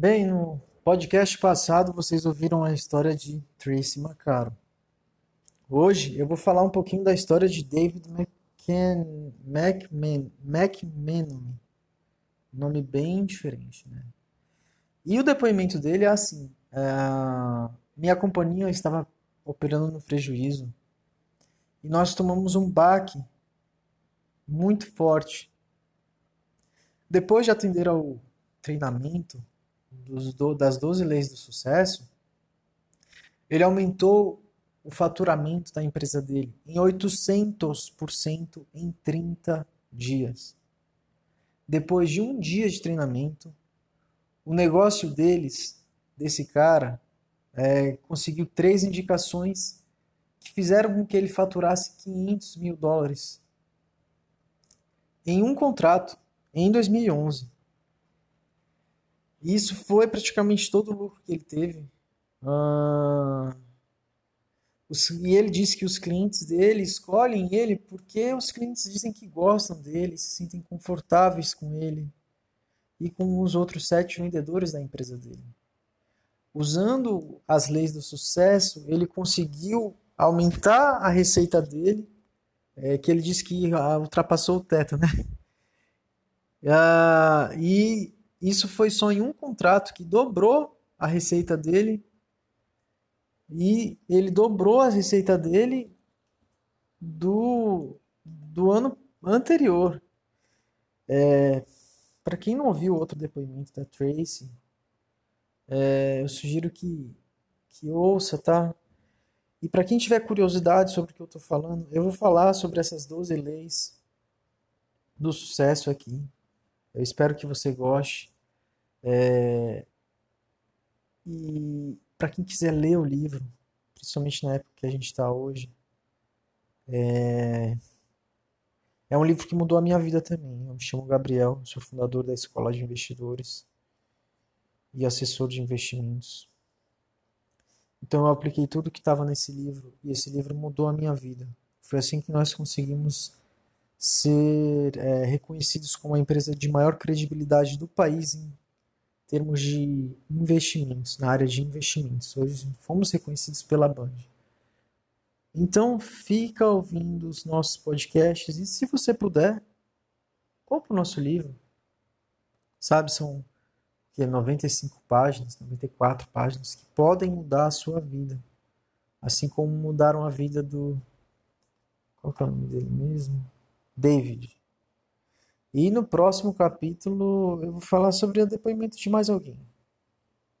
Bem, no podcast passado vocês ouviram a história de Tracy McCaro. Hoje eu vou falar um pouquinho da história de David McMahon, McMahon. Nome bem diferente, né? E o depoimento dele é assim: é, minha companhia estava operando no prejuízo e nós tomamos um baque muito forte. Depois de atender ao treinamento dos, das 12 leis do sucesso, ele aumentou o faturamento da empresa dele em 800% em 30 dias. Depois de um dia de treinamento, o negócio deles, desse cara, é, conseguiu três indicações que fizeram com que ele faturasse 500 mil dólares em um contrato em 2011. E isso foi praticamente todo o lucro que ele teve. Ah, e ele disse que os clientes dele escolhem ele porque os clientes dizem que gostam dele, se sentem confortáveis com ele e com os outros sete vendedores da empresa dele. Usando as leis do sucesso, ele conseguiu aumentar a receita dele, é, que ele disse que ah, ultrapassou o teto, né? Ah, e isso foi só em um contrato que dobrou a receita dele e ele dobrou a receita dele do, do ano anterior. É, Para quem não ouviu outro depoimento da Tracy, é, eu sugiro que, que ouça, tá? E para quem tiver curiosidade sobre o que eu estou falando, eu vou falar sobre essas 12 leis do sucesso aqui. Eu espero que você goste. É, e para quem quiser ler o livro, principalmente na época que a gente está hoje, é... é um livro que mudou a minha vida também. Eu me chamo Gabriel, sou fundador da Escola de Investidores e assessor de investimentos. Então eu apliquei tudo que estava nesse livro e esse livro mudou a minha vida. Foi assim que nós conseguimos ser é, reconhecidos como a empresa de maior credibilidade do país em termos de investimentos, na área de investimentos. Hoje fomos reconhecidos pela Band. Então, fica ouvindo os nossos podcasts e se você puder, compre o nosso livro. Sabe, são que 95 páginas, 94 páginas que podem mudar a sua vida. Assim como mudaram a vida do qual é o nome dele mesmo? David. E no próximo capítulo eu vou falar sobre o depoimento de mais alguém.